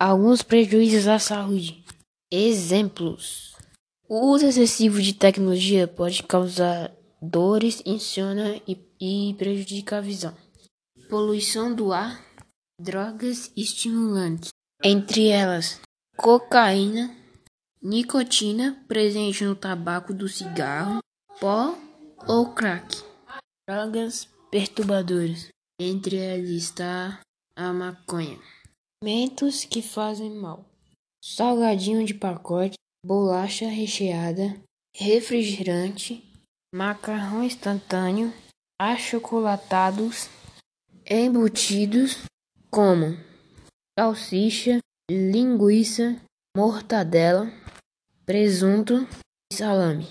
alguns prejuízos à saúde. Exemplos: o uso excessivo de tecnologia pode causar dores, insônia e, e prejudicar a visão. Poluição do ar, drogas estimulantes, entre elas cocaína, nicotina presente no tabaco do cigarro, pó ou crack, drogas perturbadoras, entre elas está a maconha, alimentos que fazem mal, salgadinho de pacote, bolacha recheada, refrigerante, macarrão instantâneo, achocolatados, embutidos como salsicha, linguiça, mortadela, presunto e salame.